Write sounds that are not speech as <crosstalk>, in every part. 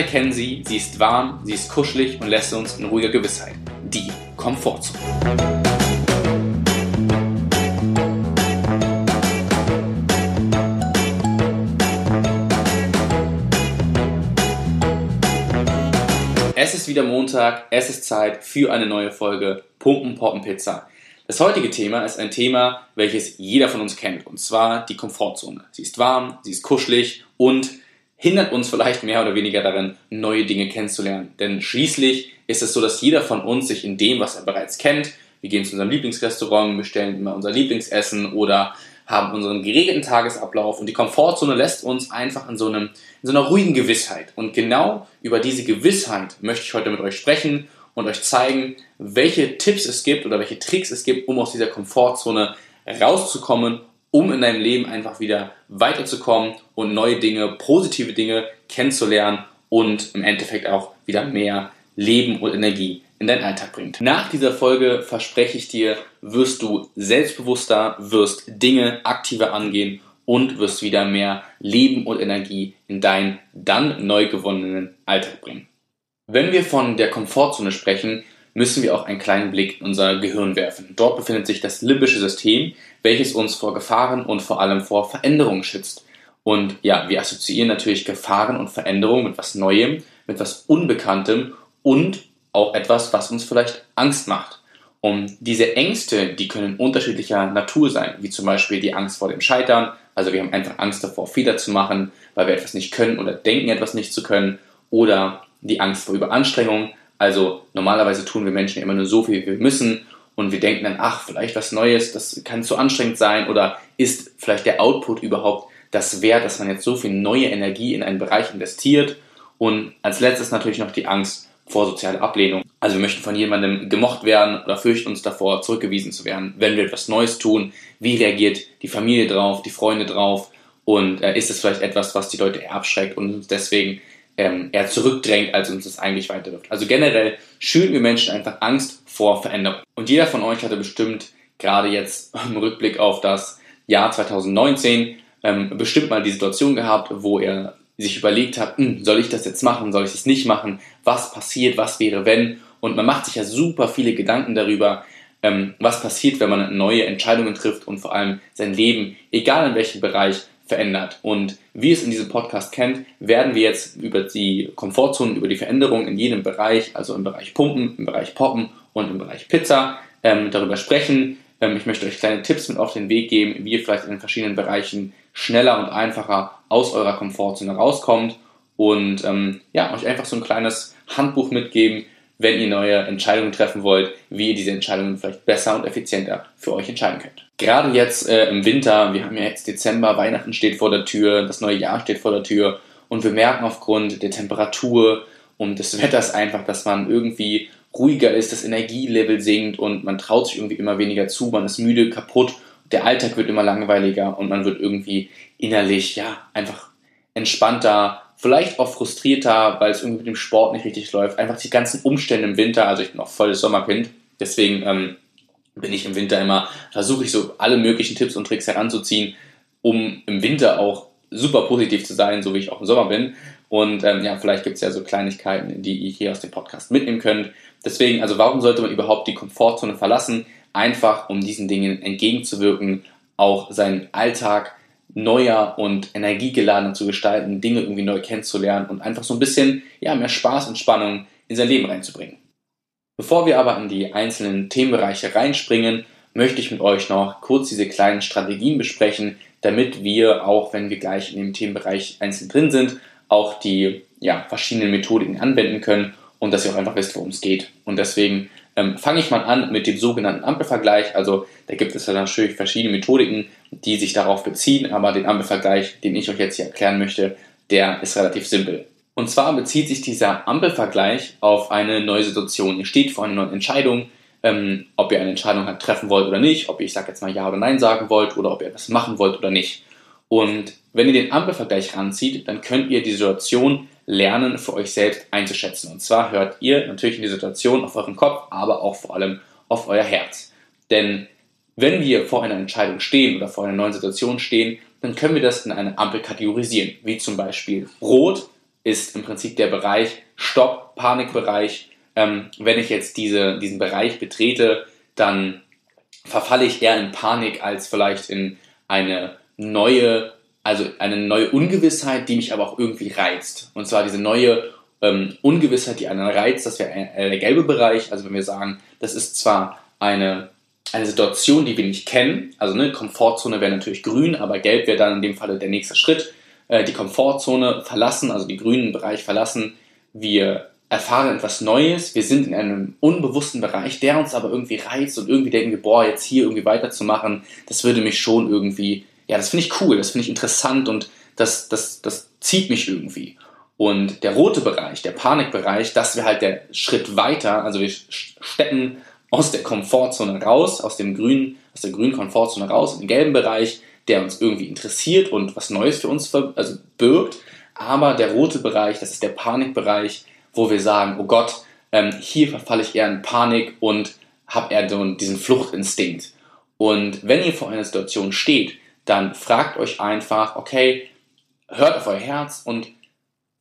alle kennen sie, sie ist warm, sie ist kuschelig und lässt uns in ruhiger Gewissheit. Die Komfortzone. Es ist wieder Montag, es ist Zeit für eine neue Folge Pumpen Poppen Pizza. Das heutige Thema ist ein Thema, welches jeder von uns kennt, und zwar die Komfortzone. Sie ist warm, sie ist kuschelig und hindert uns vielleicht mehr oder weniger darin, neue Dinge kennenzulernen. Denn schließlich ist es so, dass jeder von uns sich in dem, was er bereits kennt, wir gehen zu unserem Lieblingsrestaurant, bestellen immer unser Lieblingsessen oder haben unseren geregelten Tagesablauf und die Komfortzone lässt uns einfach in so, einem, in so einer ruhigen Gewissheit. Und genau über diese Gewissheit möchte ich heute mit euch sprechen und euch zeigen, welche Tipps es gibt oder welche Tricks es gibt, um aus dieser Komfortzone rauszukommen um in deinem Leben einfach wieder weiterzukommen und neue Dinge, positive Dinge kennenzulernen und im Endeffekt auch wieder mehr Leben und Energie in deinen Alltag bringt. Nach dieser Folge verspreche ich dir, wirst du selbstbewusster, wirst Dinge aktiver angehen und wirst wieder mehr Leben und Energie in deinen dann neu gewonnenen Alltag bringen. Wenn wir von der Komfortzone sprechen, müssen wir auch einen kleinen Blick in unser Gehirn werfen. Dort befindet sich das limbische System, welches uns vor Gefahren und vor allem vor Veränderungen schützt. Und ja, wir assoziieren natürlich Gefahren und Veränderungen mit was Neuem, mit was Unbekanntem und auch etwas, was uns vielleicht Angst macht. Und diese Ängste, die können unterschiedlicher Natur sein, wie zum Beispiel die Angst vor dem Scheitern. Also wir haben einfach Angst davor, Fehler zu machen, weil wir etwas nicht können oder denken, etwas nicht zu können. Oder die Angst vor Überanstrengung, also normalerweise tun wir Menschen immer nur so viel, wie wir müssen und wir denken dann, ach, vielleicht was Neues, das kann zu anstrengend sein oder ist vielleicht der Output überhaupt das wert, dass man jetzt so viel neue Energie in einen Bereich investiert. Und als letztes natürlich noch die Angst vor sozialer Ablehnung. Also wir möchten von jemandem gemocht werden oder fürchten uns davor, zurückgewiesen zu werden, wenn wir etwas Neues tun. Wie reagiert die Familie drauf, die Freunde drauf? Und äh, ist es vielleicht etwas, was die Leute abschreckt und uns deswegen ähm, eher zurückdrängt, als uns das eigentlich weiterwirft. Also generell schüren wir Menschen einfach Angst vor Veränderung. Und jeder von euch hatte bestimmt gerade jetzt <laughs> im Rückblick auf das Jahr 2019 ähm, bestimmt mal die Situation gehabt, wo er sich überlegt hat, hm, soll ich das jetzt machen, soll ich das nicht machen, was passiert, was wäre wenn. Und man macht sich ja super viele Gedanken darüber, ähm, was passiert, wenn man neue Entscheidungen trifft und vor allem sein Leben, egal in welchem Bereich, verändert. Und wie es in diesem Podcast kennt, werden wir jetzt über die Komfortzonen, über die Veränderung in jedem Bereich, also im Bereich Pumpen, im Bereich Poppen und im Bereich Pizza, ähm, darüber sprechen. Ähm, ich möchte euch kleine Tipps mit auf den Weg geben, wie ihr vielleicht in den verschiedenen Bereichen schneller und einfacher aus eurer Komfortzone rauskommt und ähm, ja, euch einfach so ein kleines Handbuch mitgeben, wenn ihr neue Entscheidungen treffen wollt, wie ihr diese Entscheidungen vielleicht besser und effizienter für euch entscheiden könnt. Gerade jetzt äh, im Winter, wir haben ja jetzt Dezember, Weihnachten steht vor der Tür, das neue Jahr steht vor der Tür und wir merken aufgrund der Temperatur und des Wetters einfach, dass man irgendwie ruhiger ist, das Energielevel sinkt und man traut sich irgendwie immer weniger zu, man ist müde, kaputt, der Alltag wird immer langweiliger und man wird irgendwie innerlich ja einfach entspannter, vielleicht auch frustrierter, weil es irgendwie mit dem Sport nicht richtig läuft. Einfach die ganzen Umstände im Winter, also ich bin auch volles Sommerkind, deswegen ähm, bin ich im Winter immer, versuche ich so alle möglichen Tipps und Tricks heranzuziehen, um im Winter auch super positiv zu sein, so wie ich auch im Sommer bin. Und ähm, ja, vielleicht gibt es ja so Kleinigkeiten, die ihr hier aus dem Podcast mitnehmen könnt. Deswegen, also warum sollte man überhaupt die Komfortzone verlassen? Einfach, um diesen Dingen entgegenzuwirken, auch seinen Alltag neuer und energiegeladener zu gestalten, Dinge irgendwie neu kennenzulernen und einfach so ein bisschen ja, mehr Spaß und Spannung in sein Leben reinzubringen. Bevor wir aber in die einzelnen Themenbereiche reinspringen, möchte ich mit euch noch kurz diese kleinen Strategien besprechen, damit wir auch, wenn wir gleich in dem Themenbereich einzeln drin sind, auch die ja, verschiedenen Methodiken anwenden können und dass ihr auch einfach wisst, worum es geht. Und deswegen ähm, fange ich mal an mit dem sogenannten Ampelvergleich. Also da gibt es ja natürlich verschiedene Methodiken, die sich darauf beziehen, aber den Ampelvergleich, den ich euch jetzt hier erklären möchte, der ist relativ simpel. Und zwar bezieht sich dieser Ampelvergleich auf eine neue Situation. Ihr steht vor einer neuen Entscheidung, ähm, ob ihr eine Entscheidung halt treffen wollt oder nicht, ob ihr, ich sage jetzt mal Ja oder Nein sagen wollt oder ob ihr etwas machen wollt oder nicht. Und wenn ihr den Ampelvergleich ranzieht, dann könnt ihr die Situation lernen, für euch selbst einzuschätzen. Und zwar hört ihr natürlich in die Situation auf euren Kopf, aber auch vor allem auf euer Herz. Denn wenn wir vor einer Entscheidung stehen oder vor einer neuen Situation stehen, dann können wir das in eine Ampel kategorisieren, wie zum Beispiel Rot, ist im Prinzip der Bereich Stopp, Panikbereich. Ähm, wenn ich jetzt diese, diesen Bereich betrete, dann verfalle ich eher in Panik als vielleicht in eine neue, also eine neue Ungewissheit, die mich aber auch irgendwie reizt. Und zwar diese neue ähm, Ungewissheit, die einen reizt, das wäre der gelbe Bereich. Also wenn wir sagen, das ist zwar eine, eine Situation, die wir nicht kennen, also eine Komfortzone wäre natürlich grün, aber gelb wäre dann in dem Falle der nächste Schritt. Äh, die Komfortzone verlassen, also den grünen Bereich verlassen. Wir erfahren etwas Neues, wir sind in einem unbewussten Bereich, der uns aber irgendwie reizt und irgendwie denken wir, boah, jetzt hier irgendwie weiterzumachen, das würde mich schon irgendwie, ja, das finde ich cool, das finde ich interessant und das, das, das zieht mich irgendwie. Und der rote Bereich, der Panikbereich, das wäre halt der Schritt weiter. Also wir steppen aus der Komfortzone raus, aus dem grünen, aus der grünen Komfortzone raus, in den gelben Bereich, der uns irgendwie interessiert und was Neues für uns also birgt. Aber der rote Bereich, das ist der Panikbereich, wo wir sagen, oh Gott, ähm, hier verfalle ich eher in Panik und habe eher diesen Fluchtinstinkt. Und wenn ihr vor einer Situation steht, dann fragt euch einfach, okay, hört auf euer Herz und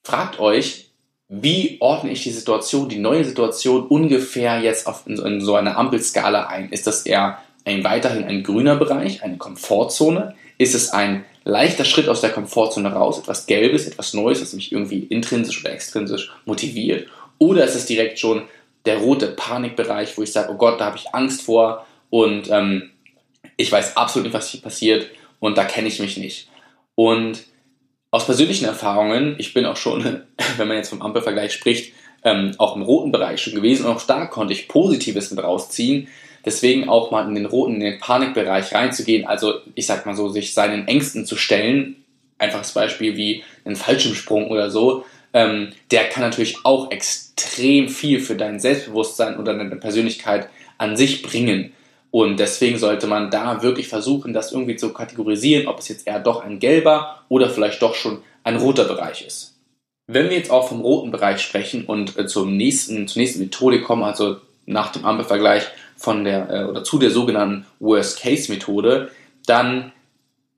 fragt euch, wie ordne ich die Situation, die neue Situation ungefähr jetzt auf, in, in so einer Ampelskala ein? Ist das eher ein weiterhin ein grüner Bereich, eine Komfortzone? Ist es ein leichter Schritt aus der Komfortzone raus, etwas Gelbes, etwas Neues, das mich irgendwie intrinsisch oder extrinsisch motiviert? Oder ist es direkt schon der rote Panikbereich, wo ich sage, oh Gott, da habe ich Angst vor und ähm, ich weiß absolut nicht, was hier passiert und da kenne ich mich nicht. Und aus persönlichen Erfahrungen, ich bin auch schon, <laughs> wenn man jetzt vom Ampelvergleich spricht, ähm, auch im roten Bereich schon gewesen und auch da konnte ich Positives mit rausziehen. Deswegen auch mal in den roten, in den Panikbereich reinzugehen, also ich sag mal so, sich seinen Ängsten zu stellen. Einfaches Beispiel wie ein Fallschirmsprung oder so. Ähm, der kann natürlich auch extrem viel für dein Selbstbewusstsein oder deine Persönlichkeit an sich bringen. Und deswegen sollte man da wirklich versuchen, das irgendwie zu kategorisieren, ob es jetzt eher doch ein gelber oder vielleicht doch schon ein roter Bereich ist. Wenn wir jetzt auch vom roten Bereich sprechen und äh, zum nächsten, zur nächsten Methode kommen, also nach dem Ampelvergleich von der äh, oder zu der sogenannten Worst-Case-Methode, dann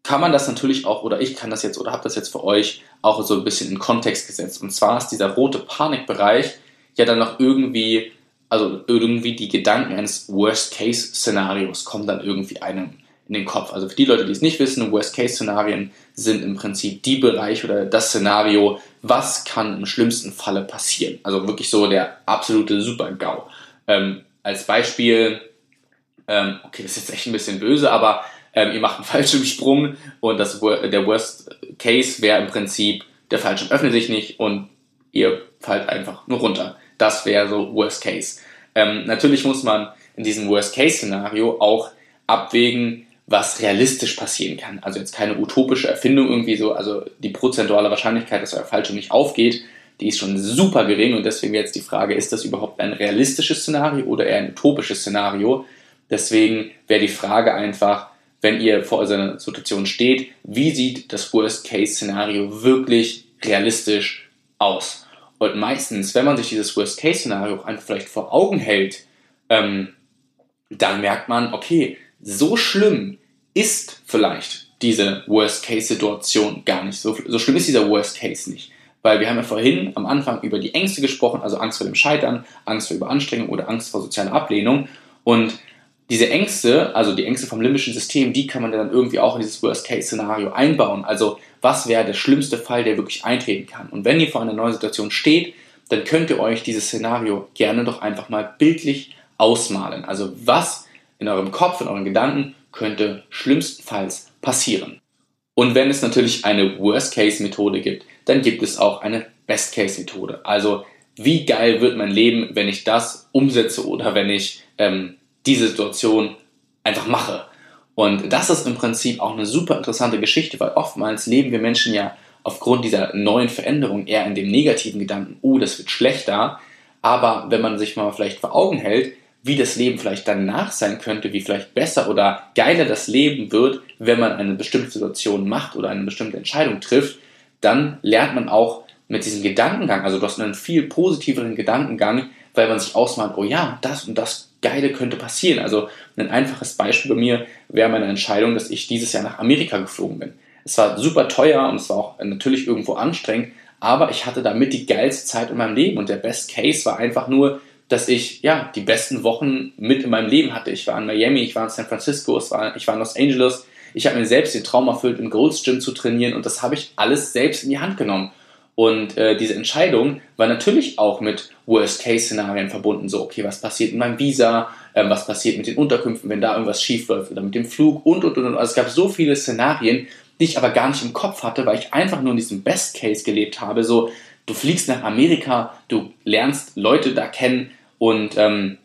kann man das natürlich auch, oder ich kann das jetzt oder habe das jetzt für euch auch so ein bisschen in Kontext gesetzt. Und zwar ist dieser rote Panikbereich ja dann noch irgendwie also irgendwie die Gedanken eines Worst-Case-Szenarios kommen dann irgendwie einem in den Kopf. Also für die Leute, die es nicht wissen, Worst-Case-Szenarien sind im Prinzip die Bereiche oder das Szenario, was kann im schlimmsten Falle passieren. Also wirklich so der absolute Super-GAU. Ähm, als Beispiel, ähm, okay, das ist jetzt echt ein bisschen böse, aber ähm, ihr macht einen <laughs> Fallschirmsprung und das, der Worst Case wäre im Prinzip, der Fallschirm öffnet sich nicht und ihr fallt einfach nur runter. Das wäre so Worst Case. Ähm, natürlich muss man in diesem Worst Case Szenario auch abwägen, was realistisch passieren kann. Also jetzt keine utopische Erfindung irgendwie so, also die prozentuale Wahrscheinlichkeit, dass euer Fallschirm nicht aufgeht, die ist schon super gering und deswegen jetzt die Frage, ist das überhaupt ein realistisches Szenario oder eher ein utopisches Szenario? Deswegen wäre die Frage einfach, wenn ihr vor so einer Situation steht, wie sieht das Worst-Case-Szenario wirklich realistisch aus? Und meistens, wenn man sich dieses Worst-Case-Szenario einfach vielleicht vor Augen hält, ähm, dann merkt man, okay, so schlimm ist vielleicht diese Worst-Case-Situation gar nicht. So, so schlimm ist dieser Worst-Case nicht. Weil wir haben ja vorhin am Anfang über die Ängste gesprochen, also Angst vor dem Scheitern, Angst vor Überanstrengung oder Angst vor sozialer Ablehnung. Und diese Ängste, also die Ängste vom limbischen System, die kann man dann irgendwie auch in dieses Worst-Case-Szenario einbauen. Also was wäre der schlimmste Fall, der wirklich eintreten kann. Und wenn ihr vor einer neuen Situation steht, dann könnt ihr euch dieses Szenario gerne doch einfach mal bildlich ausmalen. Also was in eurem Kopf, in euren Gedanken könnte schlimmstenfalls passieren. Und wenn es natürlich eine Worst-Case-Methode gibt, dann gibt es auch eine Best-Case-Methode. Also wie geil wird mein Leben, wenn ich das umsetze oder wenn ich ähm, diese Situation einfach mache. Und das ist im Prinzip auch eine super interessante Geschichte, weil oftmals leben wir Menschen ja aufgrund dieser neuen Veränderung eher in dem negativen Gedanken, oh, das wird schlechter. Aber wenn man sich mal vielleicht vor Augen hält, wie das Leben vielleicht danach sein könnte, wie vielleicht besser oder geiler das Leben wird, wenn man eine bestimmte Situation macht oder eine bestimmte Entscheidung trifft, dann lernt man auch mit diesem Gedankengang, also du hast einen viel positiveren Gedankengang, weil man sich ausmalt, oh ja, das und das Geile könnte passieren. Also ein einfaches Beispiel bei mir wäre meine Entscheidung, dass ich dieses Jahr nach Amerika geflogen bin. Es war super teuer und es war auch natürlich irgendwo anstrengend, aber ich hatte damit die geilste Zeit in meinem Leben und der Best Case war einfach nur, dass ich ja die besten Wochen mit in meinem Leben hatte. Ich war in Miami, ich war in San Francisco, ich war in Los Angeles. Ich habe mir selbst den Traum erfüllt, im Gold's Gym zu trainieren und das habe ich alles selbst in die Hand genommen. Und äh, diese Entscheidung war natürlich auch mit Worst-Case-Szenarien verbunden. So, okay, was passiert in meinem Visa? Ähm, was passiert mit den Unterkünften, wenn da irgendwas schief läuft oder mit dem Flug und, und, und. Also es gab so viele Szenarien, die ich aber gar nicht im Kopf hatte, weil ich einfach nur in diesem Best-Case gelebt habe. So, du fliegst nach Amerika, du lernst Leute da kennen und ähm,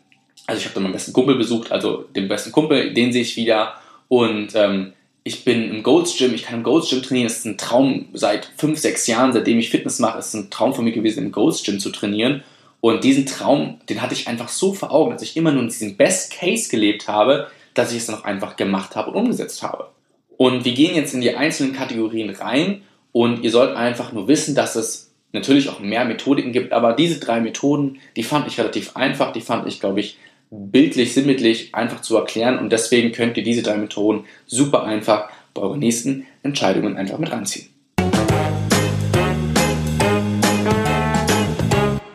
also ich habe da meinen besten Kumpel besucht, also den besten Kumpel, den sehe ich wieder und ähm, ich bin im Gold's Gym, ich kann im Gold's Gym trainieren. Das ist ein Traum seit fünf, sechs Jahren, seitdem ich Fitness mache. Es ist ein Traum von mir gewesen, im Gold's Gym zu trainieren. Und diesen Traum, den hatte ich einfach so vor Augen, dass ich immer nur in diesem Best Case gelebt habe, dass ich es dann auch einfach gemacht habe und umgesetzt habe. Und wir gehen jetzt in die einzelnen Kategorien rein und ihr sollt einfach nur wissen, dass es natürlich auch mehr Methodiken gibt, aber diese drei Methoden, die fand ich relativ einfach, die fand ich, glaube ich, bildlich, sinnbildlich einfach zu erklären und deswegen könnt ihr diese drei Methoden super einfach bei euren nächsten Entscheidungen einfach mit ranziehen.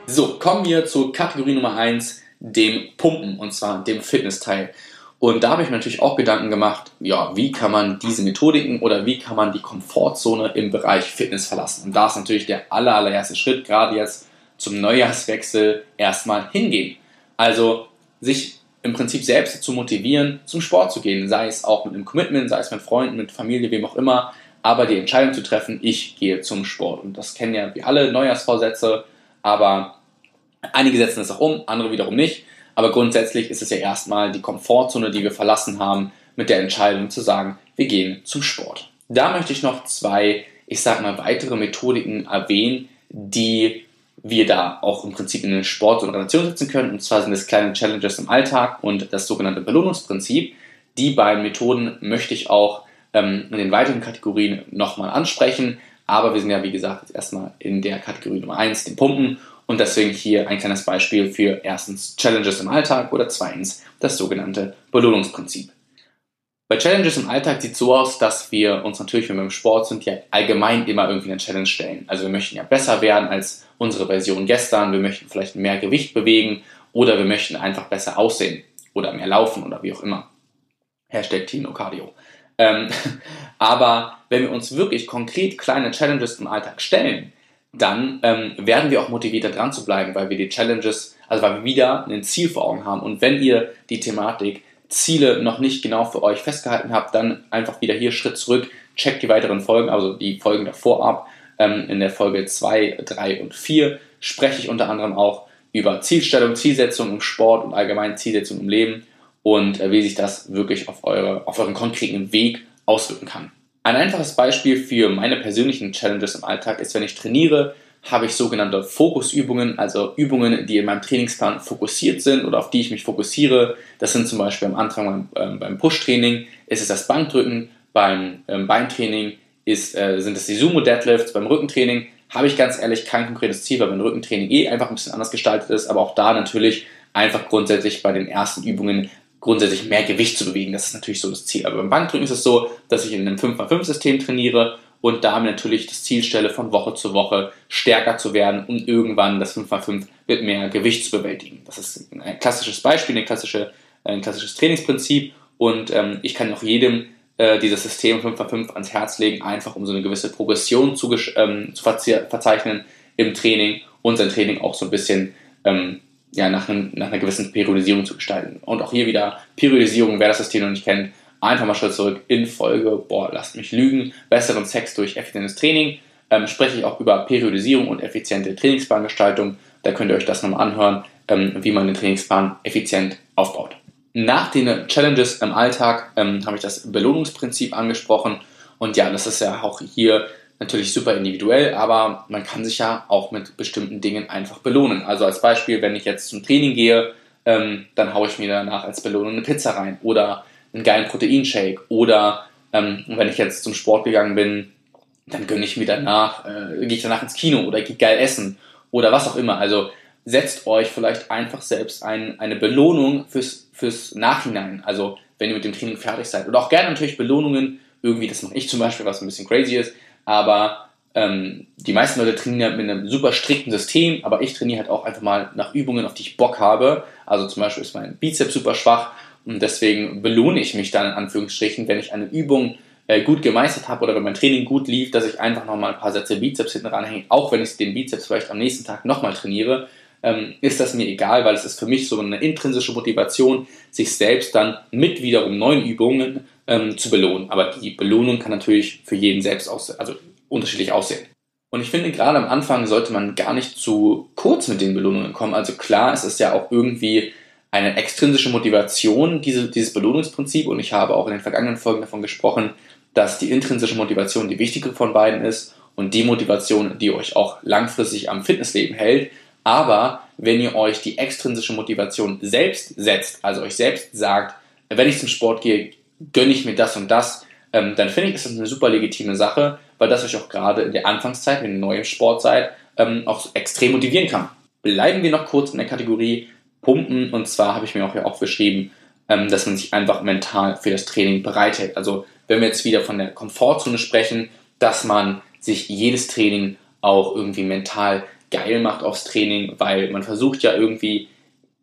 So, kommen wir zur Kategorie Nummer 1, dem Pumpen und zwar dem Fitnessteil. Und da habe ich mir natürlich auch Gedanken gemacht, ja, wie kann man diese Methodiken oder wie kann man die Komfortzone im Bereich Fitness verlassen? Und da ist natürlich der aller, allererste Schritt, gerade jetzt zum Neujahrswechsel, erstmal hingehen. Also sich im Prinzip selbst zu motivieren, zum Sport zu gehen, sei es auch mit einem Commitment, sei es mit Freunden, mit Familie, wem auch immer, aber die Entscheidung zu treffen, ich gehe zum Sport. Und das kennen ja wir alle Neujahrsvorsätze, aber einige setzen es auch um, andere wiederum nicht. Aber grundsätzlich ist es ja erstmal die Komfortzone, die wir verlassen haben, mit der Entscheidung zu sagen, wir gehen zum Sport. Da möchte ich noch zwei, ich sag mal, weitere Methodiken erwähnen, die wir da auch im Prinzip in den Sport und Relation setzen können. Und zwar sind es kleine Challenges im Alltag und das sogenannte Belohnungsprinzip. Die beiden Methoden möchte ich auch ähm, in den weiteren Kategorien nochmal ansprechen. Aber wir sind ja, wie gesagt, jetzt erstmal in der Kategorie Nummer 1, den Pumpen. Und deswegen hier ein kleines Beispiel für erstens Challenges im Alltag oder zweitens das sogenannte Belohnungsprinzip. Bei Challenges im Alltag sieht es so aus, dass wir uns natürlich, wenn wir im Sport sind, ja allgemein immer irgendwie eine Challenge stellen. Also wir möchten ja besser werden als unsere Version gestern, wir möchten vielleicht mehr Gewicht bewegen oder wir möchten einfach besser aussehen oder mehr laufen oder wie auch immer. Hashtag Tino Cardio. Ähm, <laughs> aber wenn wir uns wirklich konkret kleine Challenges im Alltag stellen, dann ähm, werden wir auch motivierter dran zu bleiben, weil wir die Challenges, also weil wir wieder ein Ziel vor Augen haben. Und wenn ihr die Thematik Ziele noch nicht genau für euch festgehalten habt, dann einfach wieder hier Schritt zurück, checkt die weiteren Folgen, also die Folgen davor ab. Ähm, in der Folge 2, 3 und 4 spreche ich unter anderem auch über Zielstellung, Zielsetzung im Sport und allgemein Zielsetzung im Leben und äh, wie sich das wirklich auf, eure, auf euren konkreten Weg auswirken kann. Ein einfaches Beispiel für meine persönlichen Challenges im Alltag ist, wenn ich trainiere, habe ich sogenannte Fokusübungen, also Übungen, die in meinem Trainingsplan fokussiert sind oder auf die ich mich fokussiere. Das sind zum Beispiel am Anfang beim, ähm, beim Push-Training ist es das Bankdrücken, beim ähm, Beintraining ist, äh, sind es die Sumo-Deadlifts, beim Rückentraining habe ich ganz ehrlich kein konkretes Ziel, weil mein Rückentraining eh einfach ein bisschen anders gestaltet ist, aber auch da natürlich einfach grundsätzlich bei den ersten Übungen grundsätzlich mehr Gewicht zu bewegen. Das ist natürlich so das Ziel. Aber beim Bankdrücken ist es so, dass ich in einem 5x5-System trainiere und damit natürlich das Ziel stelle, von Woche zu Woche stärker zu werden und irgendwann das 5x5 mit mehr Gewicht zu bewältigen. Das ist ein klassisches Beispiel, eine klassische, ein klassisches Trainingsprinzip und ähm, ich kann auch jedem äh, dieses System 5x5 ans Herz legen, einfach um so eine gewisse Progression zu, ähm, zu verzeichnen im Training und sein Training auch so ein bisschen ähm, ja, nach, einem, nach einer gewissen Periodisierung zu gestalten. Und auch hier wieder Periodisierung, wer das System noch nicht kennt, einfach mal Schritt zurück in Folge, boah, lasst mich lügen, besseren Sex durch effizientes Training, ähm, spreche ich auch über Periodisierung und effiziente Trainingsplangestaltung. Da könnt ihr euch das nochmal anhören, ähm, wie man den Trainingsplan effizient aufbaut. Nach den Challenges im Alltag ähm, habe ich das Belohnungsprinzip angesprochen. Und ja, das ist ja auch hier natürlich super individuell, aber man kann sich ja auch mit bestimmten Dingen einfach belohnen. Also als Beispiel, wenn ich jetzt zum Training gehe, ähm, dann haue ich mir danach als Belohnung eine Pizza rein oder einen geilen Proteinshake oder ähm, wenn ich jetzt zum Sport gegangen bin, dann gönne ich mir danach, äh, gehe ich danach ins Kino oder gehe geil essen oder was auch immer. Also setzt euch vielleicht einfach selbst ein, eine Belohnung fürs, fürs Nachhinein. Also wenn ihr mit dem Training fertig seid. Oder auch gerne natürlich Belohnungen, irgendwie, das mache ich zum Beispiel, was ein bisschen crazy ist, aber ähm, die meisten Leute trainieren mit einem super strikten System, aber ich trainiere halt auch einfach mal nach Übungen, auf die ich Bock habe. Also zum Beispiel ist mein Bizeps super schwach und deswegen belohne ich mich dann in Anführungsstrichen, wenn ich eine Übung äh, gut gemeistert habe oder wenn mein Training gut lief, dass ich einfach nochmal ein paar Sätze Bizeps hinten ranhänge, auch wenn ich den Bizeps vielleicht am nächsten Tag nochmal trainiere, ähm, ist das mir egal, weil es ist für mich so eine intrinsische Motivation, sich selbst dann mit wiederum neuen Übungen ähm, zu belohnen. Aber die Belohnung kann natürlich für jeden selbst aussehen, also unterschiedlich aussehen. Und ich finde, gerade am Anfang sollte man gar nicht zu kurz mit den Belohnungen kommen. Also klar, es ist ja auch irgendwie eine extrinsische Motivation, diese, dieses Belohnungsprinzip. Und ich habe auch in den vergangenen Folgen davon gesprochen, dass die intrinsische Motivation die wichtigere von beiden ist und die Motivation, die euch auch langfristig am Fitnessleben hält. Aber wenn ihr euch die extrinsische Motivation selbst setzt, also euch selbst sagt, wenn ich zum Sport gehe, gönne ich mir das und das, ähm, dann finde ich, ist das eine super legitime Sache, weil das euch auch gerade in der Anfangszeit, wenn ihr neu im Sport seid, ähm, auch extrem motivieren kann. Bleiben wir noch kurz in der Kategorie Pumpen und zwar habe ich mir auch hier aufgeschrieben, ähm, dass man sich einfach mental für das Training bereithält. Also wenn wir jetzt wieder von der Komfortzone sprechen, dass man sich jedes Training auch irgendwie mental geil macht aufs Training, weil man versucht ja irgendwie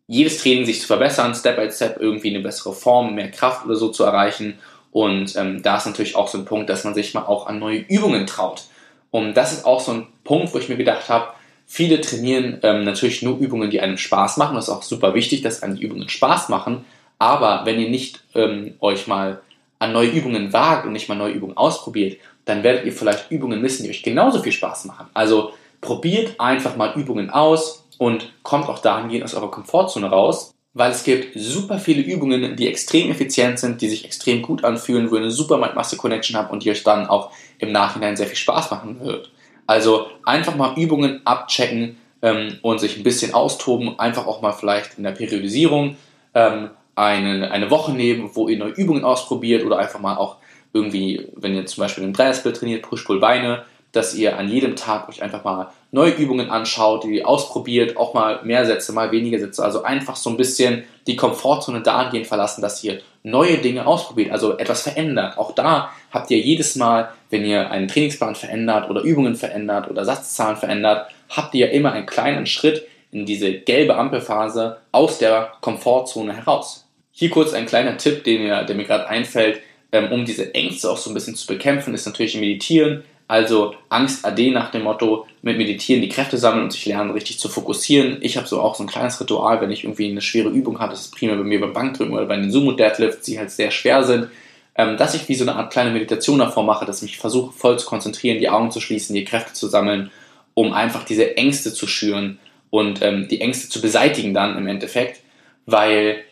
jedes Training sich zu verbessern, Step by Step irgendwie eine bessere Form, mehr Kraft oder so zu erreichen. Und ähm, da ist natürlich auch so ein Punkt, dass man sich mal auch an neue Übungen traut. Und das ist auch so ein Punkt, wo ich mir gedacht habe, viele trainieren ähm, natürlich nur Übungen, die einem Spaß machen. Das ist auch super wichtig, dass einem die Übungen Spaß machen. Aber wenn ihr nicht ähm, euch mal an neue Übungen wagt und nicht mal neue Übungen ausprobiert, dann werdet ihr vielleicht Übungen missen, die euch genauso viel Spaß machen. Also probiert einfach mal Übungen aus und kommt auch dahingehend aus eurer Komfortzone raus, weil es gibt super viele Übungen, die extrem effizient sind, die sich extrem gut anfühlen, wo ihr eine super Mind-Muscle-Connection habt und die euch dann auch im Nachhinein sehr viel Spaß machen wird. Also einfach mal Übungen abchecken ähm, und sich ein bisschen austoben, einfach auch mal vielleicht in der Periodisierung ähm, eine, eine Woche nehmen, wo ihr neue Übungen ausprobiert oder einfach mal auch irgendwie, wenn ihr zum Beispiel einen Dreiersplit trainiert, Push-Pull-Beine, dass ihr an jedem Tag euch einfach mal neue Übungen anschaut, die ausprobiert, auch mal mehr Sätze, mal weniger Sätze. Also einfach so ein bisschen die Komfortzone dahingehend verlassen, dass ihr neue Dinge ausprobiert, also etwas verändert. Auch da habt ihr jedes Mal, wenn ihr einen Trainingsplan verändert oder Übungen verändert oder Satzzahlen verändert, habt ihr immer einen kleinen Schritt in diese gelbe Ampelphase aus der Komfortzone heraus. Hier kurz ein kleiner Tipp, den mir, der mir gerade einfällt, ähm, um diese Ängste auch so ein bisschen zu bekämpfen, ist natürlich Meditieren. Also Angst AD nach dem Motto, mit Meditieren die Kräfte sammeln und sich lernen, richtig zu fokussieren. Ich habe so auch so ein kleines Ritual, wenn ich irgendwie eine schwere Übung habe, das ist primär bei mir beim Bankdrücken oder bei den Sumo Deadlifts, die halt sehr schwer sind, ähm, dass ich wie so eine Art kleine Meditation davor mache, dass ich mich versuche voll zu konzentrieren, die Augen zu schließen, die Kräfte zu sammeln, um einfach diese Ängste zu schüren und ähm, die Ängste zu beseitigen dann im Endeffekt, weil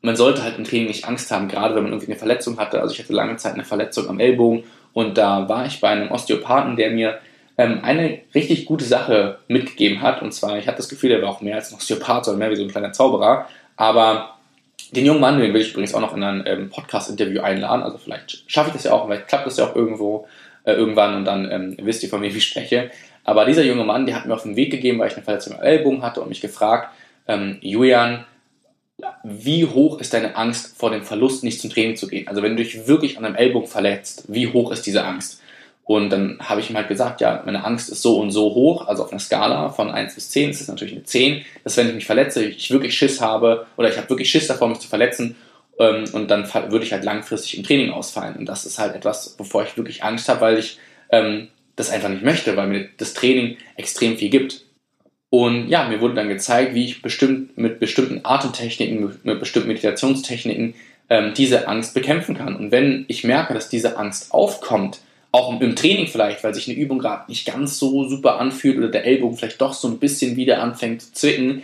man sollte halt im Training nicht Angst haben, gerade wenn man irgendwie eine Verletzung hatte. Also ich hatte lange Zeit eine Verletzung am Ellbogen und da war ich bei einem Osteopathen, der mir ähm, eine richtig gute Sache mitgegeben hat. Und zwar, ich hatte das Gefühl, er war auch mehr als ein Osteopath, sondern mehr wie so ein kleiner Zauberer. Aber den jungen Mann, den will ich übrigens auch noch in ein ähm, Podcast-Interview einladen. Also vielleicht schaffe ich das ja auch, vielleicht klappt das ja auch irgendwo äh, irgendwann und dann ähm, wisst ihr, von wem ich spreche. Aber dieser junge Mann, der hat mir auf den Weg gegeben, weil ich eine Verletzung am Ellbogen hatte und mich gefragt, ähm, Julian, wie hoch ist deine Angst vor dem Verlust, nicht zum Training zu gehen? Also wenn du dich wirklich an einem Ellbogen verletzt, wie hoch ist diese Angst? Und dann habe ich ihm halt gesagt, ja, meine Angst ist so und so hoch, also auf einer Skala von 1 bis 10, das ist natürlich eine 10, dass wenn ich mich verletze, ich wirklich Schiss habe oder ich habe wirklich Schiss davor, mich zu verletzen ähm, und dann würde ich halt langfristig im Training ausfallen. Und das ist halt etwas, wovor ich wirklich Angst habe, weil ich ähm, das einfach nicht möchte, weil mir das Training extrem viel gibt. Und ja, mir wurde dann gezeigt, wie ich bestimmt mit bestimmten Atemtechniken, mit bestimmten Meditationstechniken ähm, diese Angst bekämpfen kann. Und wenn ich merke, dass diese Angst aufkommt, auch im Training vielleicht, weil sich eine Übung gerade nicht ganz so super anfühlt oder der Ellbogen vielleicht doch so ein bisschen wieder anfängt zu zwicken,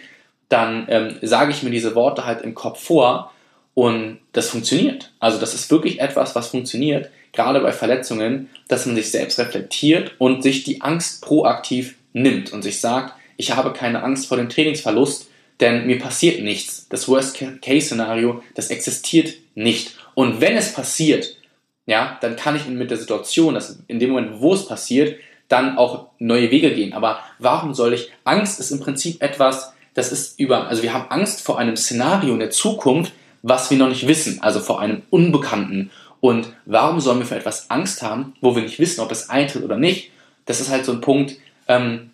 dann ähm, sage ich mir diese Worte halt im Kopf vor und das funktioniert. Also das ist wirklich etwas, was funktioniert, gerade bei Verletzungen, dass man sich selbst reflektiert und sich die Angst proaktiv nimmt und sich sagt, ich habe keine Angst vor dem Trainingsverlust, denn mir passiert nichts. Das Worst-Case-Szenario, das existiert nicht. Und wenn es passiert, ja, dann kann ich mit der Situation, dass in dem Moment, wo es passiert, dann auch neue Wege gehen. Aber warum soll ich? Angst ist im Prinzip etwas, das ist über, also wir haben Angst vor einem Szenario in der Zukunft, was wir noch nicht wissen, also vor einem Unbekannten. Und warum sollen wir für etwas Angst haben, wo wir nicht wissen, ob es eintritt oder nicht? das ist halt so ein Punkt, ähm,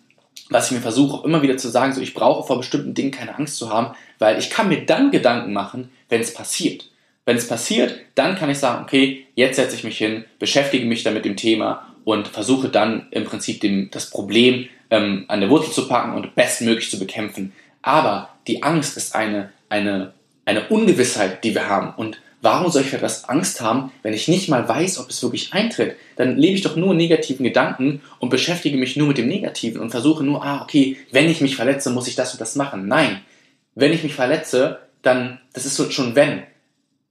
was ich mir versuche immer wieder zu sagen, so ich brauche vor bestimmten Dingen keine Angst zu haben, weil ich kann mir dann Gedanken machen, wenn es passiert. Wenn es passiert, dann kann ich sagen, okay, jetzt setze ich mich hin, beschäftige mich dann mit dem Thema und versuche dann im Prinzip dem, das Problem ähm, an der Wurzel zu packen und bestmöglich zu bekämpfen. Aber die Angst ist eine, eine, eine Ungewissheit, die wir haben. Und warum soll ich für etwas Angst haben, wenn ich nicht mal weiß, ob es wirklich eintritt? Dann lebe ich doch nur negativen Gedanken und beschäftige mich nur mit dem Negativen und versuche nur, ah, okay, wenn ich mich verletze, muss ich das und das machen. Nein, wenn ich mich verletze, dann, das ist so schon wenn.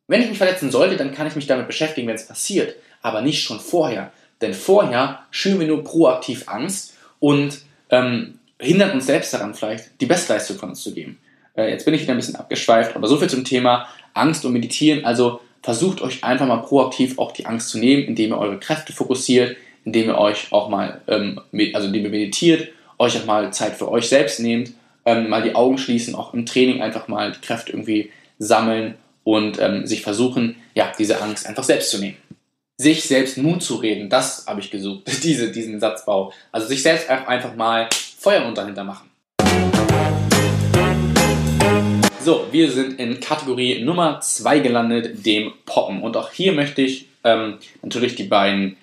Wenn ich mich verletzen sollte, dann kann ich mich damit beschäftigen, wenn es passiert, aber nicht schon vorher. Denn vorher schüren wir nur proaktiv Angst und ähm, hindern uns selbst daran, vielleicht die Bestleistung von uns zu geben. Äh, jetzt bin ich wieder ein bisschen abgeschweift, aber so viel zum Thema Angst und Meditieren. Also versucht euch einfach mal proaktiv auch die Angst zu nehmen, indem ihr eure Kräfte fokussiert, indem ihr euch auch mal, ähm, also indem ihr meditiert, euch auch mal Zeit für euch selbst nehmt, ähm, mal die Augen schließen, auch im Training einfach mal die Kräfte irgendwie sammeln und ähm, sich versuchen, ja, diese Angst einfach selbst zu nehmen sich selbst Mut zu reden, das habe ich gesucht, <laughs> diese, diesen Satzbau. Also sich selbst einfach mal Feuer unter hinter machen. So, wir sind in Kategorie Nummer 2 gelandet, dem Poppen. Und auch hier möchte ich ähm, natürlich die beiden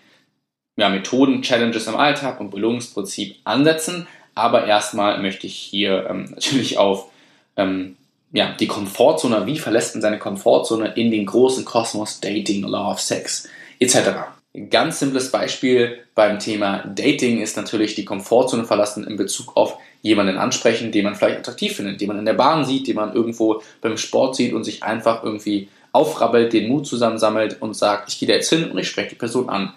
ja, Methoden, Challenges im Alltag und Belohnungsprinzip ansetzen. Aber erstmal möchte ich hier ähm, <laughs> natürlich auf ähm, ja, die Komfortzone, wie verlässt man seine Komfortzone in den großen Kosmos Dating, of Sex etc. Ein ganz simples Beispiel beim Thema Dating ist natürlich die Komfortzone verlassen in Bezug auf jemanden ansprechen, den man vielleicht attraktiv findet, den man in der Bahn sieht, den man irgendwo beim Sport sieht und sich einfach irgendwie aufrabbelt, den Mut zusammensammelt und sagt, ich gehe da jetzt hin und ich spreche die Person an.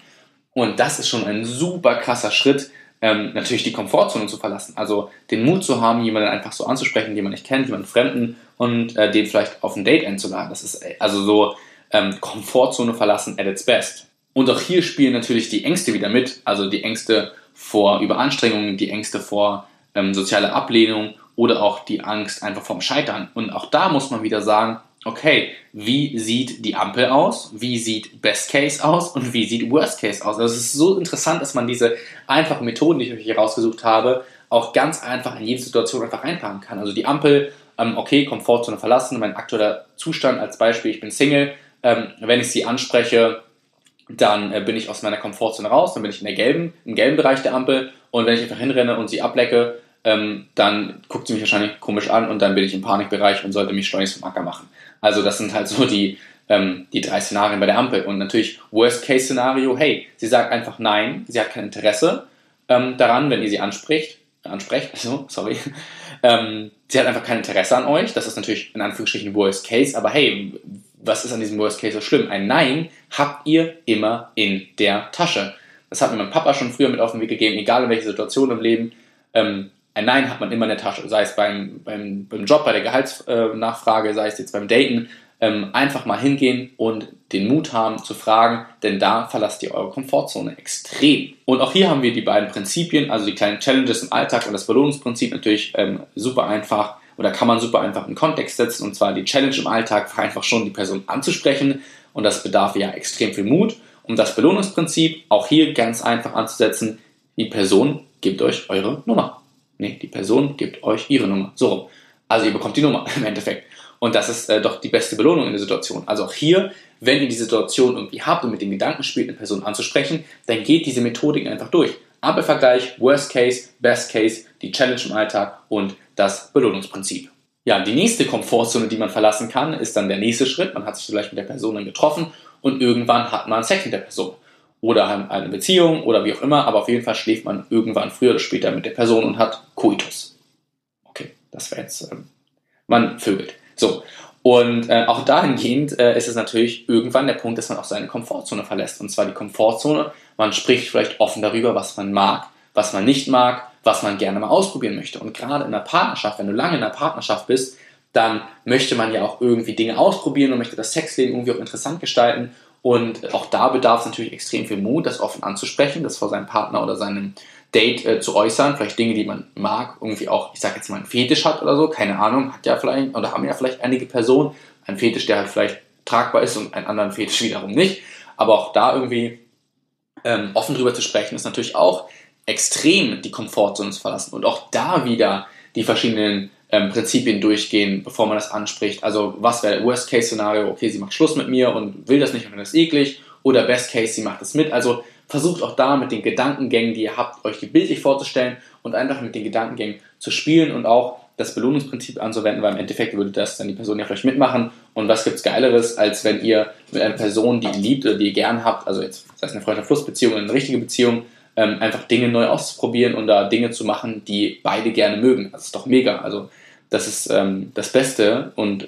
Und das ist schon ein super krasser Schritt, ähm, natürlich die Komfortzone zu verlassen. Also den Mut zu haben, jemanden einfach so anzusprechen, den man nicht kennt, jemanden Fremden und äh, den vielleicht auf ein Date einzuladen. Das ist äh, also so ähm, Komfortzone verlassen at its best. Und auch hier spielen natürlich die Ängste wieder mit, also die Ängste vor Überanstrengungen, die Ängste vor ähm, sozialer Ablehnung oder auch die Angst einfach vorm Scheitern. Und auch da muss man wieder sagen, okay, wie sieht die Ampel aus? Wie sieht Best Case aus? Und wie sieht Worst Case aus? Also es ist so interessant, dass man diese einfachen Methoden, die ich euch hier rausgesucht habe, auch ganz einfach in jede Situation einfach einpacken kann. Also die Ampel, ähm, okay, Komfortzone verlassen, mein aktueller Zustand als Beispiel, ich bin Single, ähm, wenn ich sie anspreche, dann äh, bin ich aus meiner Komfortzone raus, dann bin ich in der gelben, im gelben Bereich der Ampel und wenn ich einfach hinrenne und sie ablecke, ähm, dann guckt sie mich wahrscheinlich komisch an und dann bin ich im Panikbereich und sollte mich schleunigst vom Acker machen. Also das sind halt so die, ähm, die drei Szenarien bei der Ampel. Und natürlich Worst-Case-Szenario, hey, sie sagt einfach nein, sie hat kein Interesse ähm, daran, wenn ihr sie anspricht, ansprecht, <laughs> also, sorry, ähm, sie hat einfach kein Interesse an euch, das ist natürlich in Anführungsstrichen Worst Case, aber hey, was ist an diesem Worst Case so schlimm? Ein Nein habt ihr immer in der Tasche. Das hat mir mein Papa schon früher mit auf den Weg gegeben, egal in welcher Situation im Leben. Ähm, ein Nein hat man immer in der Tasche, sei es beim, beim, beim Job, bei der Gehaltsnachfrage, sei es jetzt beim Daten. Ähm, einfach mal hingehen und den Mut haben zu fragen, denn da verlasst ihr eure Komfortzone extrem. Und auch hier haben wir die beiden Prinzipien, also die kleinen Challenges im Alltag und das Belohnungsprinzip natürlich ähm, super einfach oder kann man super einfach in Kontext setzen und zwar die Challenge im Alltag einfach schon die Person anzusprechen und das bedarf ja extrem viel Mut. Um das Belohnungsprinzip auch hier ganz einfach anzusetzen, die Person gibt euch eure Nummer. Nee, die Person gibt euch ihre Nummer. So Also ihr bekommt die Nummer <laughs> im Endeffekt. Und das ist äh, doch die beste Belohnung in der Situation. Also auch hier, wenn ihr die Situation irgendwie habt und mit dem Gedanken spielt, eine Person anzusprechen, dann geht diese Methodik einfach durch. Ampelvergleich, Worst Case, Best Case, die Challenge im Alltag und das Belohnungsprinzip. Ja, die nächste Komfortzone, die man verlassen kann, ist dann der nächste Schritt. Man hat sich vielleicht mit der Person dann getroffen und irgendwann hat man Sex mit der Person. Oder eine Beziehung oder wie auch immer, aber auf jeden Fall schläft man irgendwann früher oder später mit der Person und hat Koitus. Okay, das wäre jetzt, ähm, man vögelt. So, und äh, auch dahingehend äh, ist es natürlich irgendwann der Punkt, dass man auch seine Komfortzone verlässt. Und zwar die Komfortzone, man spricht vielleicht offen darüber, was man mag, was man nicht mag, was man gerne mal ausprobieren möchte. Und gerade in einer Partnerschaft, wenn du lange in einer Partnerschaft bist, dann möchte man ja auch irgendwie Dinge ausprobieren und möchte das Sexleben irgendwie auch interessant gestalten. Und auch da bedarf es natürlich extrem viel Mut, das offen anzusprechen, das vor seinem Partner oder seinem Date äh, zu äußern, vielleicht Dinge, die man mag, irgendwie auch, ich sag jetzt mal, einen Fetisch hat oder so, keine Ahnung, hat ja vielleicht, oder haben ja vielleicht einige Personen einen Fetisch, der halt vielleicht tragbar ist und einen anderen Fetisch wiederum nicht. Aber auch da irgendwie ähm, offen drüber zu sprechen, ist natürlich auch extrem die Komfortzone zu verlassen und auch da wieder die verschiedenen ähm, Prinzipien durchgehen, bevor man das anspricht. Also was wäre Worst-Case-Szenario? Okay, sie macht Schluss mit mir und will das nicht und das eklig. Oder Best-Case, sie macht das mit. Also versucht auch da mit den Gedankengängen, die ihr habt, euch die bildlich vorzustellen und einfach mit den Gedankengängen zu spielen und auch das Belohnungsprinzip anzuwenden, weil im Endeffekt würde das dann die Person ja vielleicht mitmachen. Und was gibt's Geileres, als wenn ihr mit einer Person, die ihr liebt oder die ihr gern habt, also jetzt, sei es eine Freundschaft-Fluss-Beziehung oder eine richtige Beziehung, ähm, einfach Dinge neu auszuprobieren und da Dinge zu machen, die beide gerne mögen. Das ist doch mega. Also das ist ähm, das Beste und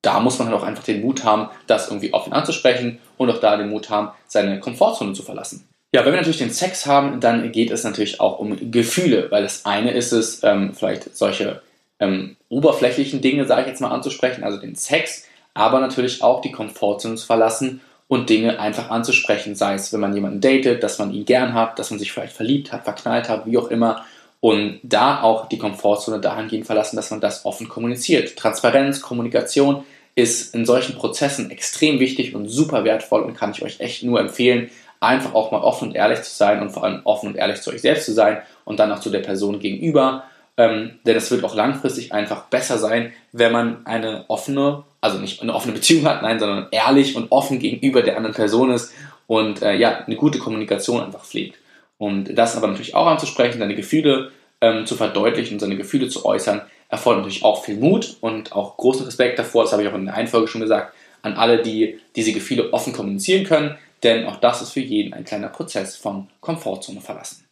da muss man halt auch einfach den Mut haben, das irgendwie offen anzusprechen und auch da den Mut haben, seine Komfortzone zu verlassen. Ja, wenn wir natürlich den Sex haben, dann geht es natürlich auch um Gefühle, weil das eine ist es, ähm, vielleicht solche ähm, oberflächlichen Dinge, sage ich jetzt mal, anzusprechen, also den Sex, aber natürlich auch die Komfortzone zu verlassen und Dinge einfach anzusprechen, sei es, wenn man jemanden datet, dass man ihn gern hat, dass man sich vielleicht verliebt hat, verknallt hat, wie auch immer. Und da auch die Komfortzone dahingehend verlassen, dass man das offen kommuniziert. Transparenz, Kommunikation ist in solchen Prozessen extrem wichtig und super wertvoll und kann ich euch echt nur empfehlen, einfach auch mal offen und ehrlich zu sein und vor allem offen und ehrlich zu euch selbst zu sein und dann auch zu der Person gegenüber. Ähm, denn es wird auch langfristig einfach besser sein, wenn man eine offene also nicht eine offene Beziehung hat, nein, sondern ehrlich und offen gegenüber der anderen Person ist und äh, ja, eine gute Kommunikation einfach pflegt. Und das aber natürlich auch anzusprechen, seine Gefühle ähm, zu verdeutlichen, seine Gefühle zu äußern, erfordert natürlich auch viel Mut und auch großen Respekt davor, das habe ich auch in der Einfolge schon gesagt, an alle, die diese Gefühle offen kommunizieren können, denn auch das ist für jeden ein kleiner Prozess von Komfortzone verlassen.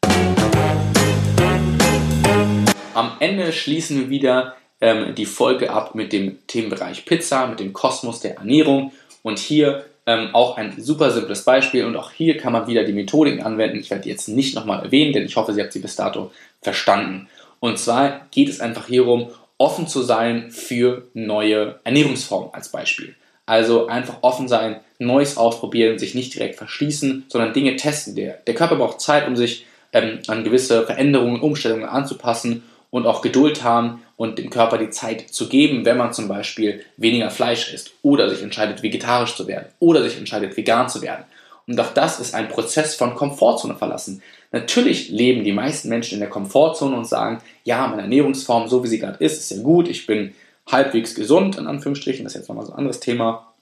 Am Ende schließen wir wieder ähm, die Folge ab mit dem Themenbereich Pizza, mit dem Kosmos der Ernährung. Und hier ähm, auch ein super simples Beispiel und auch hier kann man wieder die Methodiken anwenden. Ich werde die jetzt nicht nochmal erwähnen, denn ich hoffe, Sie haben sie bis dato verstanden. Und zwar geht es einfach hierum, offen zu sein für neue Ernährungsformen als Beispiel. Also einfach offen sein, Neues ausprobieren, sich nicht direkt verschließen, sondern Dinge testen. Der, der Körper braucht Zeit, um sich ähm, an gewisse Veränderungen, Umstellungen anzupassen und auch Geduld haben und dem Körper die Zeit zu geben, wenn man zum Beispiel weniger Fleisch isst oder sich entscheidet, vegetarisch zu werden oder sich entscheidet, vegan zu werden. Und auch das ist ein Prozess von Komfortzone verlassen. Natürlich leben die meisten Menschen in der Komfortzone und sagen, ja, meine Ernährungsform, so wie sie gerade ist, ist ja gut, ich bin halbwegs gesund, in Anführungsstrichen, das ist jetzt nochmal so ein anderes Thema.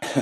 <laughs>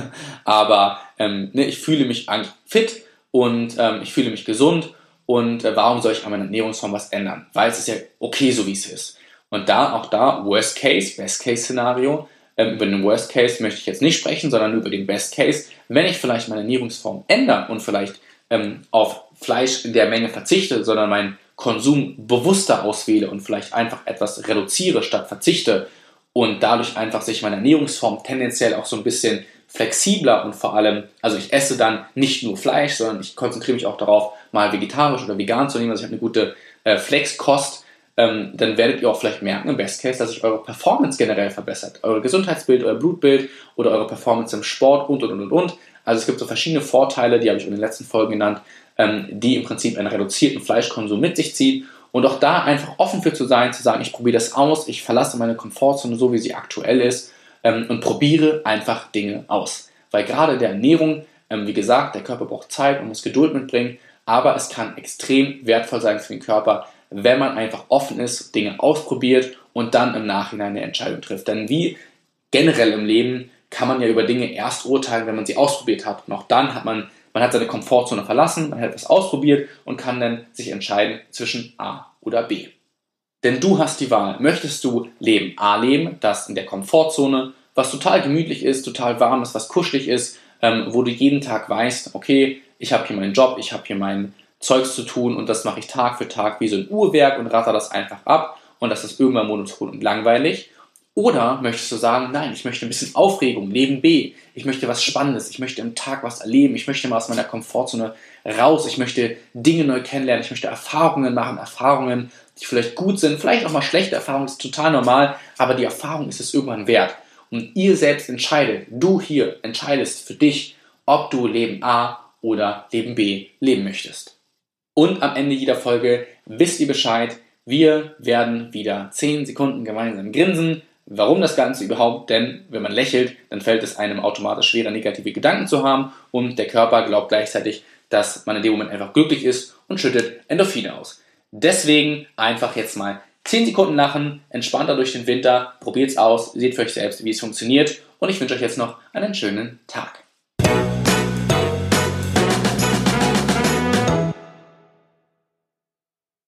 Aber ähm, ne, ich fühle mich eigentlich fit und ähm, ich fühle mich gesund und äh, warum soll ich an meiner Ernährungsform was ändern? Weil es ist ja okay, so wie es ist. Und da, auch da, Worst Case, Best Case Szenario. Ähm, über den Worst Case möchte ich jetzt nicht sprechen, sondern über den Best Case. Wenn ich vielleicht meine Ernährungsform ändere und vielleicht ähm, auf Fleisch in der Menge verzichte, sondern meinen Konsum bewusster auswähle und vielleicht einfach etwas reduziere statt verzichte und dadurch einfach sich meine Ernährungsform tendenziell auch so ein bisschen flexibler und vor allem, also ich esse dann nicht nur Fleisch, sondern ich konzentriere mich auch darauf, mal vegetarisch oder vegan zu nehmen, also ich habe eine gute äh, Flexkost, ähm, dann werdet ihr auch vielleicht merken, im Best Case, dass sich eure Performance generell verbessert. Euer Gesundheitsbild, euer Blutbild oder eure Performance im Sport und und und und. Also es gibt so verschiedene Vorteile, die habe ich in den letzten Folgen genannt, ähm, die im Prinzip einen reduzierten Fleischkonsum mit sich ziehen. Und auch da einfach offen für zu sein, zu sagen, ich probiere das aus, ich verlasse meine Komfortzone so, wie sie aktuell ist ähm, und probiere einfach Dinge aus. Weil gerade der Ernährung, ähm, wie gesagt, der Körper braucht Zeit und muss Geduld mitbringen, aber es kann extrem wertvoll sein für den Körper, wenn man einfach offen ist, Dinge ausprobiert und dann im Nachhinein eine Entscheidung trifft. Denn wie generell im Leben kann man ja über Dinge erst urteilen, wenn man sie ausprobiert hat. Und auch dann hat man, man hat seine Komfortzone verlassen, man hat etwas ausprobiert und kann dann sich entscheiden zwischen A oder B. Denn du hast die Wahl. Möchtest du Leben A leben, das in der Komfortzone, was total gemütlich ist, total warm ist, was kuschelig ist, ähm, wo du jeden Tag weißt, okay, ich habe hier meinen Job, ich habe hier mein Zeugs zu tun und das mache ich Tag für Tag wie so ein Uhrwerk und ratter das einfach ab und das ist irgendwann monoton und langweilig. Oder möchtest du sagen, nein, ich möchte ein bisschen Aufregung, Leben B, ich möchte was Spannendes, ich möchte im Tag was erleben, ich möchte mal aus meiner Komfortzone raus, ich möchte Dinge neu kennenlernen, ich möchte Erfahrungen machen, Erfahrungen, die vielleicht gut sind, vielleicht auch mal schlechte Erfahrungen, ist total normal, aber die Erfahrung ist es irgendwann wert. Und ihr selbst entscheidet, du hier entscheidest für dich, ob du Leben A oder Leben B leben möchtest. Und am Ende jeder Folge wisst ihr Bescheid, wir werden wieder 10 Sekunden gemeinsam grinsen. Warum das Ganze überhaupt? Denn wenn man lächelt, dann fällt es einem automatisch schwerer, negative Gedanken zu haben und der Körper glaubt gleichzeitig, dass man in dem Moment einfach glücklich ist und schüttet Endorphine aus. Deswegen einfach jetzt mal 10 Sekunden lachen, entspannter durch den Winter, probiert's aus, seht für euch selbst, wie es funktioniert und ich wünsche euch jetzt noch einen schönen Tag.